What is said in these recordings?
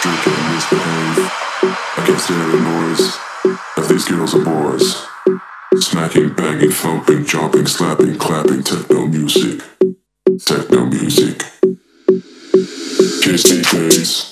don't misbehave. I can't stand the noise of these girls and boys. Smacking, banging, thumping, jumping, slapping, clapping, techno music. Techno music. Kiss me, please.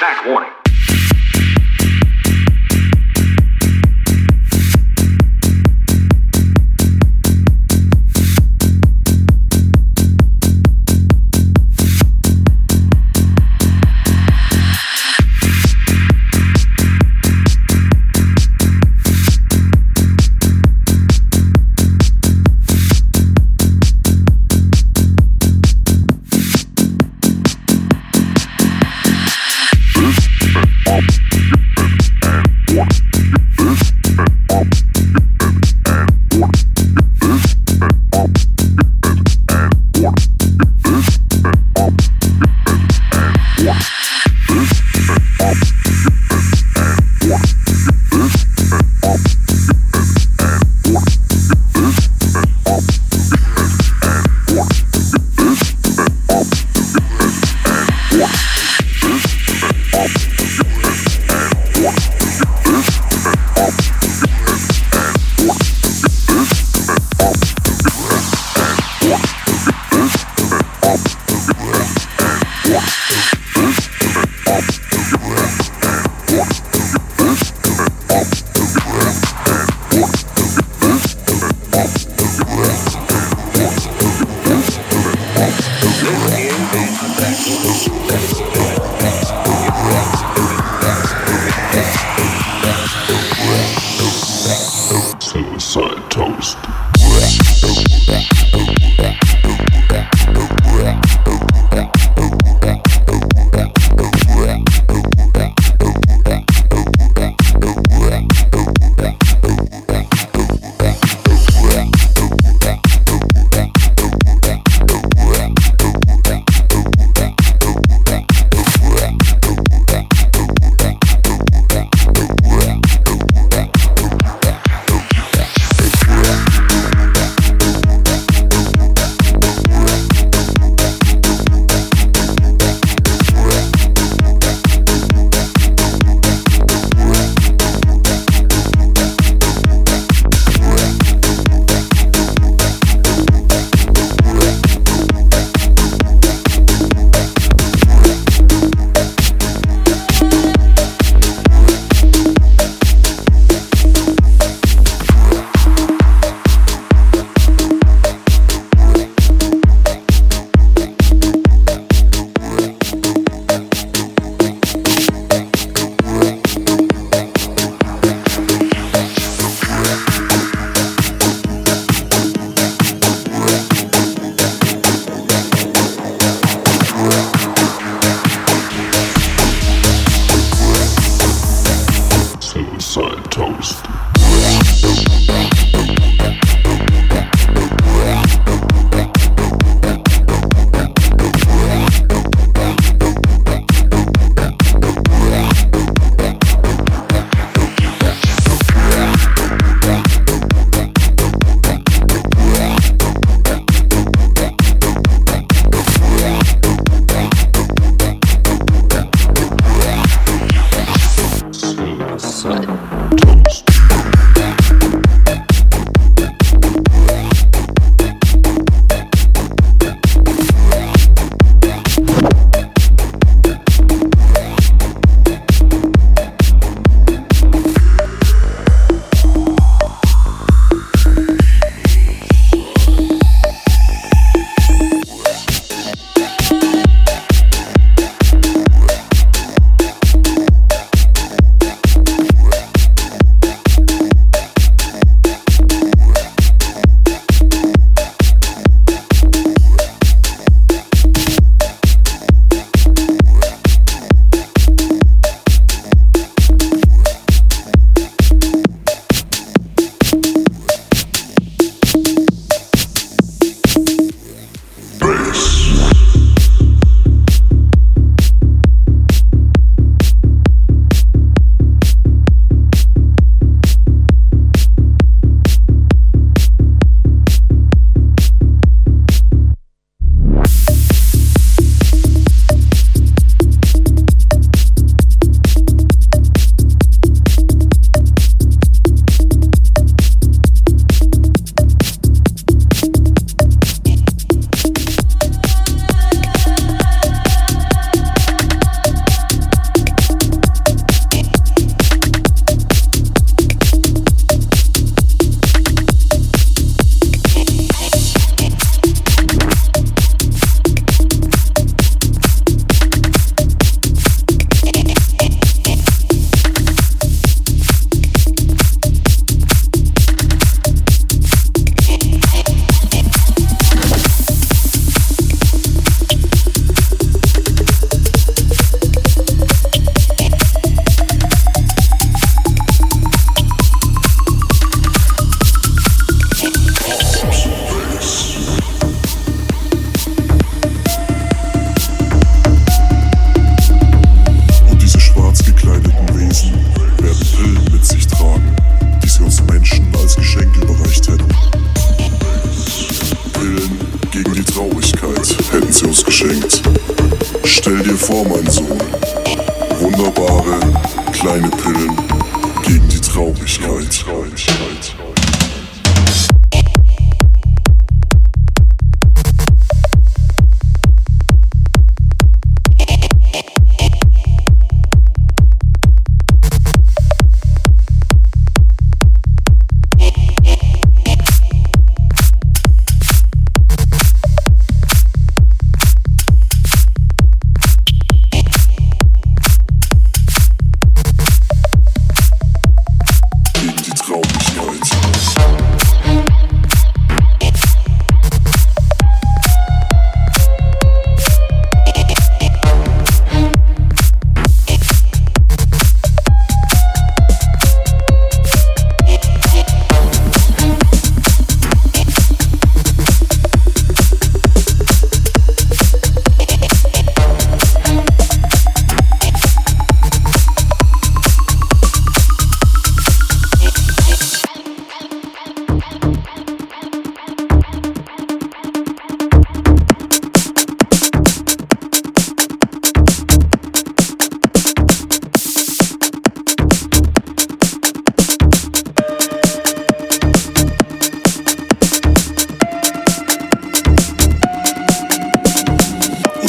Fact warning.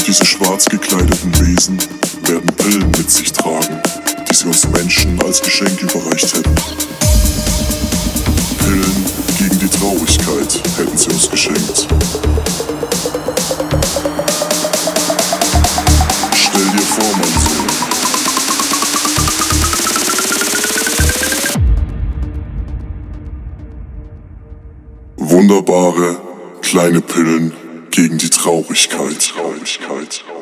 Diese schwarz gekleideten Wesen werden Pillen mit sich tragen, die sie uns Menschen als Geschenk überreicht hätten. Pillen gegen die Traurigkeit hätten sie uns geschenkt. Stell dir vor, mein Sohn. Wunderbare kleine Pillen gegen die Traurigkeit. Traurigkeit. Gegen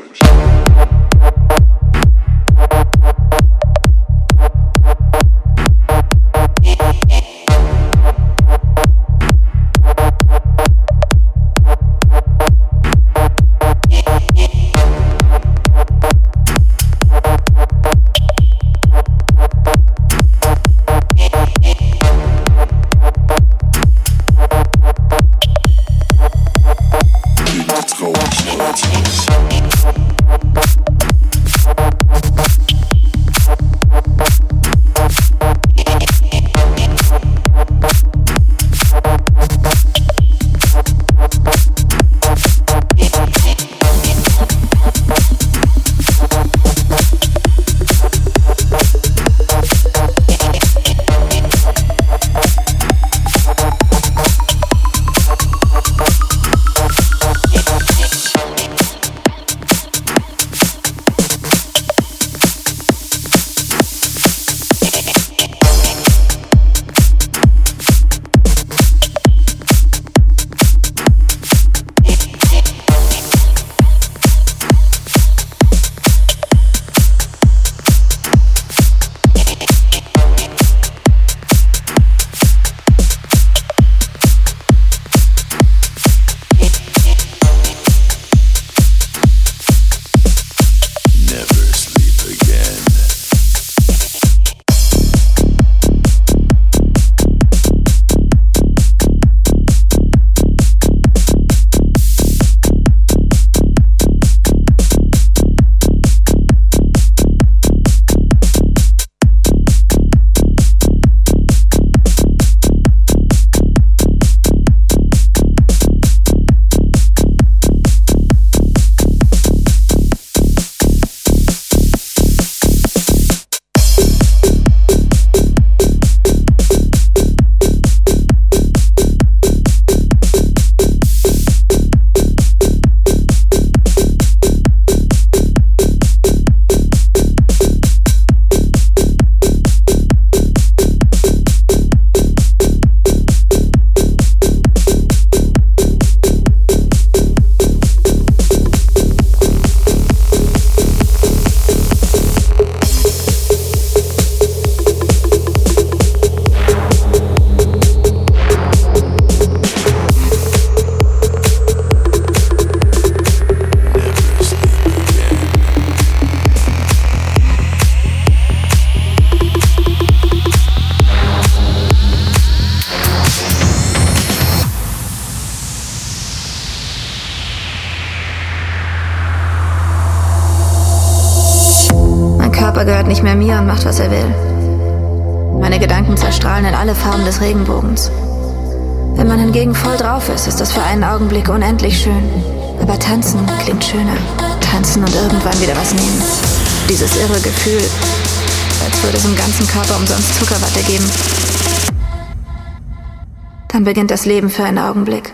schöner. Tanzen und irgendwann wieder was nehmen. Dieses irre Gefühl, als würde es im ganzen Körper umsonst Zuckerwatte geben. Dann beginnt das Leben für einen Augenblick.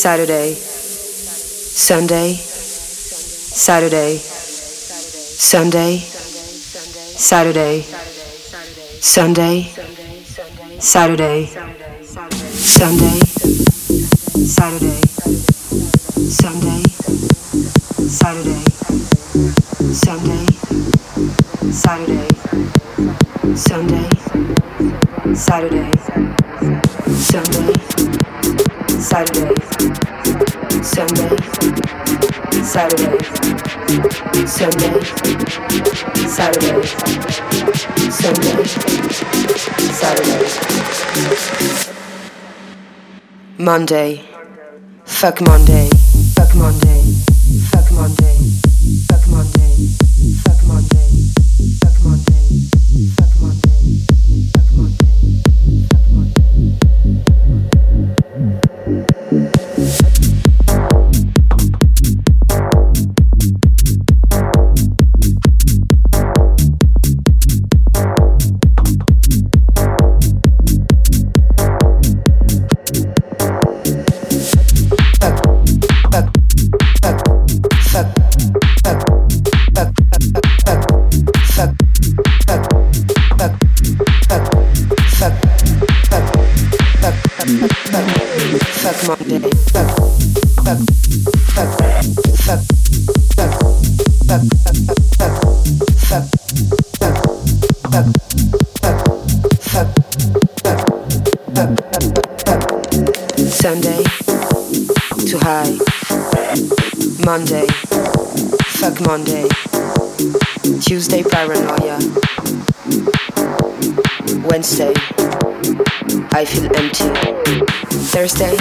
Saturday, Sunday, Saturday, Sunday, Saturday, Sunday, Saturday, Sunday, Saturday, Sunday, Saturday, Sunday, Saturday, Sunday, Saturday, Sunday. Saturday, Sunday, Saturday, Sunday, Saturday, Sunday, Saturday, Monday, fuck Monday, fuck Monday, fuck Monday, fuck Monday, fuck Monday, fuck Monday, fuck Monday, fuck Monday, Monday. Fuck Monday. Tuesday paranoia. Wednesday. I feel empty. Thursday,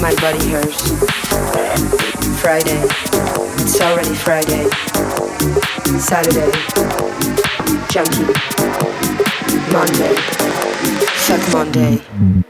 my body hurts. Friday, it's already Friday. Saturday, junkie. Monday, fuck Monday.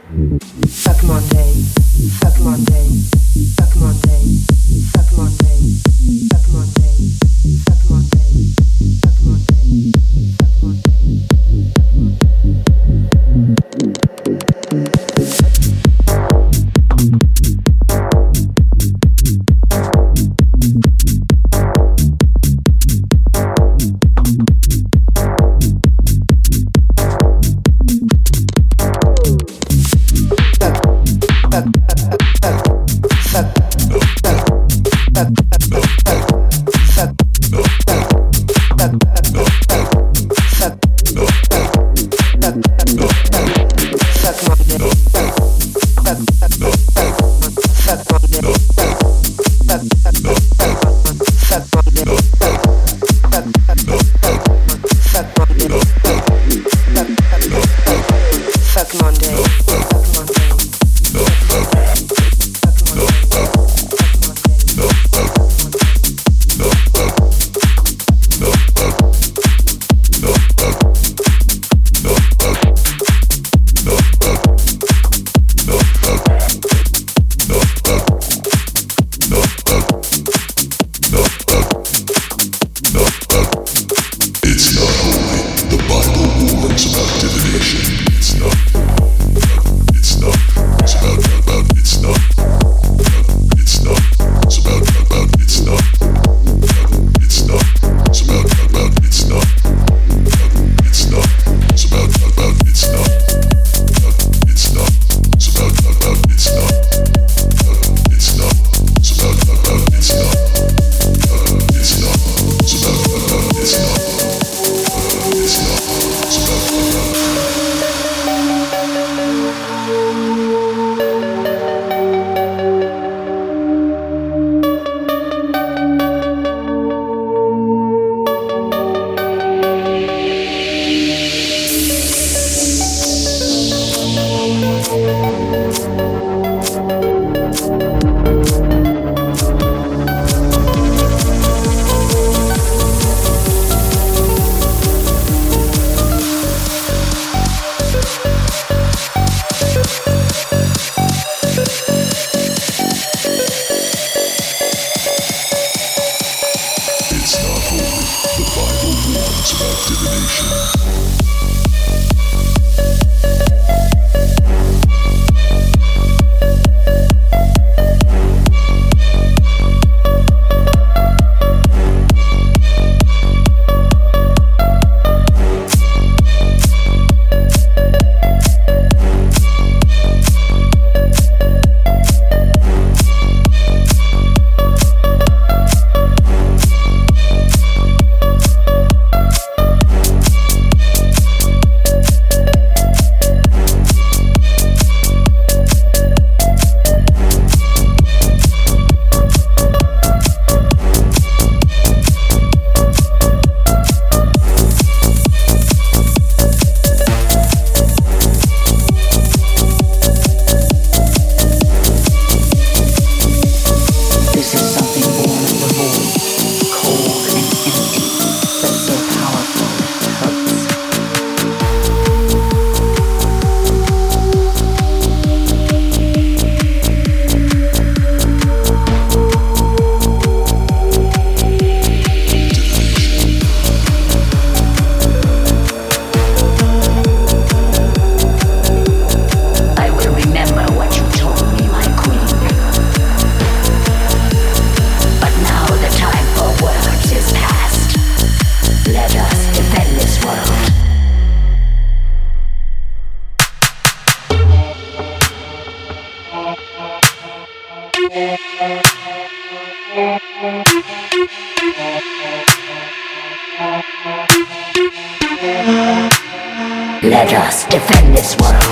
Defend this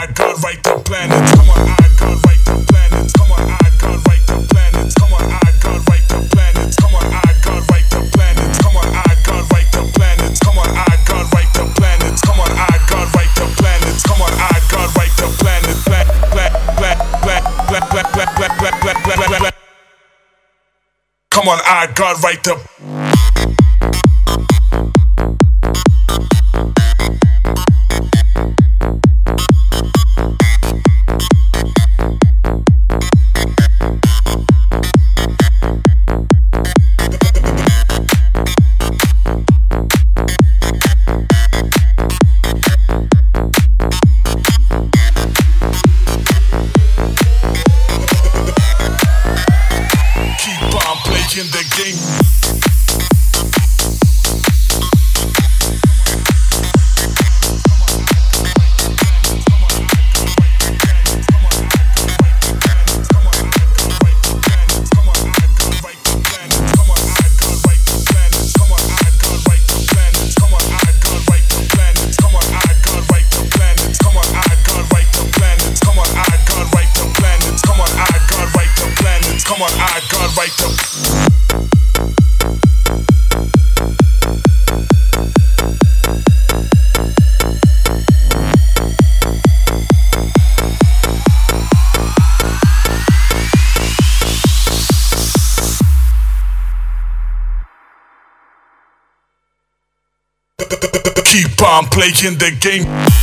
Come on, I God write the planets. Come on, I God write the planets. Come on, I God write the planets. Come on, I God write the planets. Come on, I God write the planets. Come on, I God write the planets. Come on, I God write the planets. Come on, I God write the planets. Come on, I God write the black, black, black, black, black, black, black, black. Come on, I God write the in the game.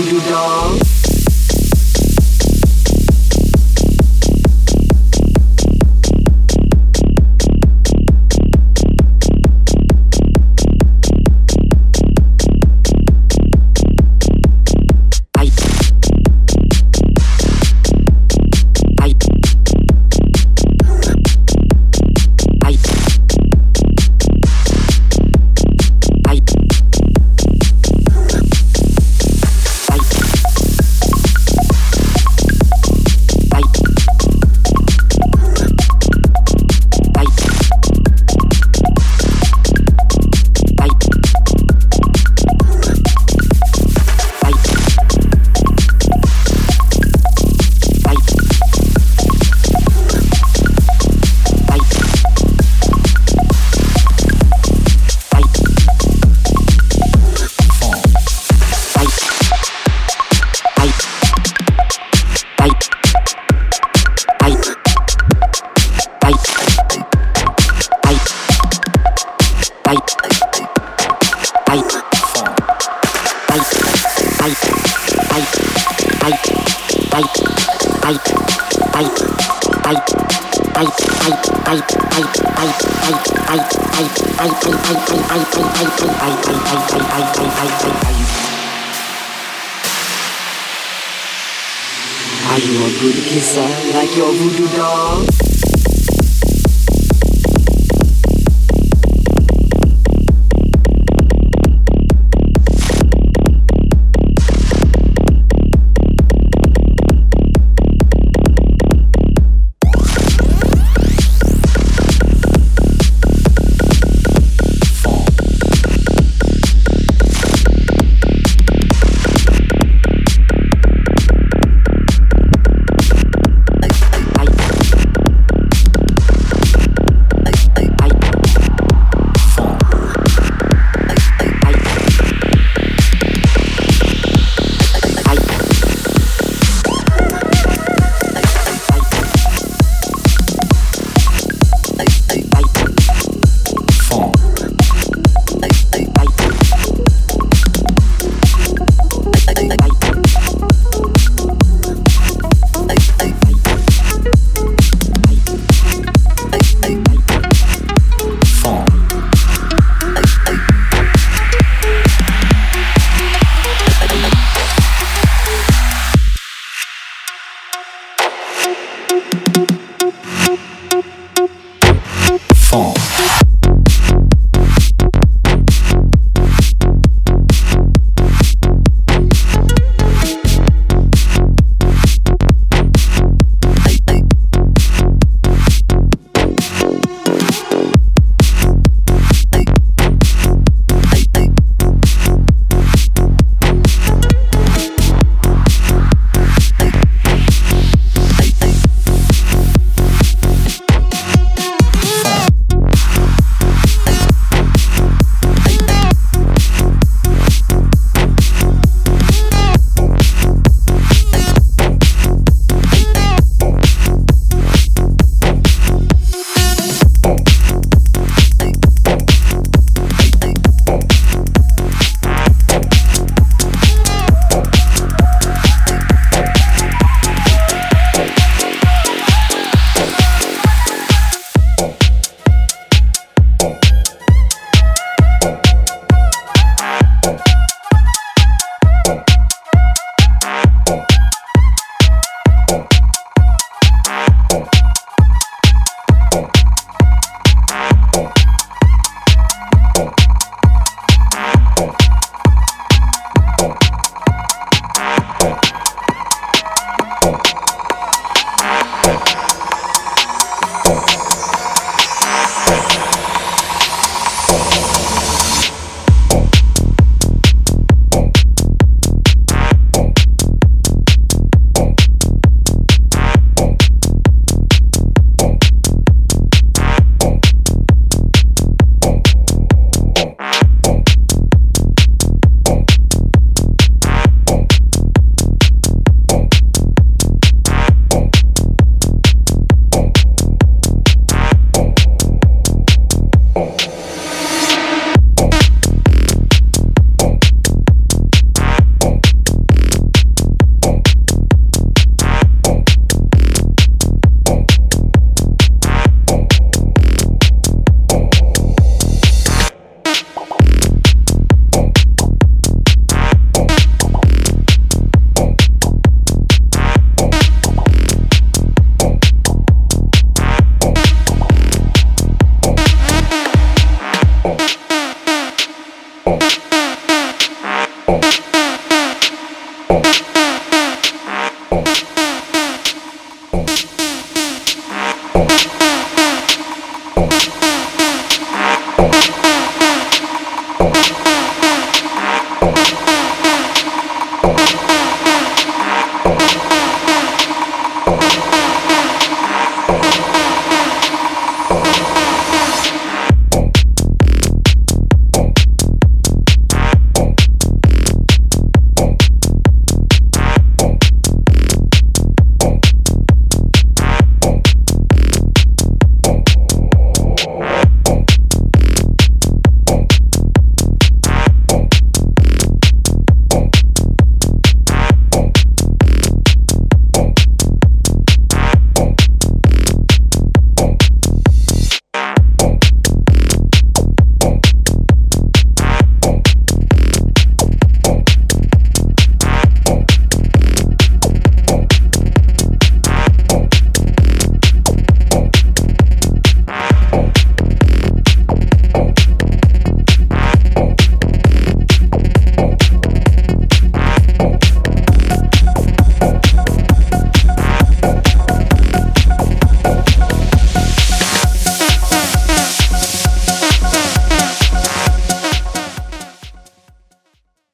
Like your voodoo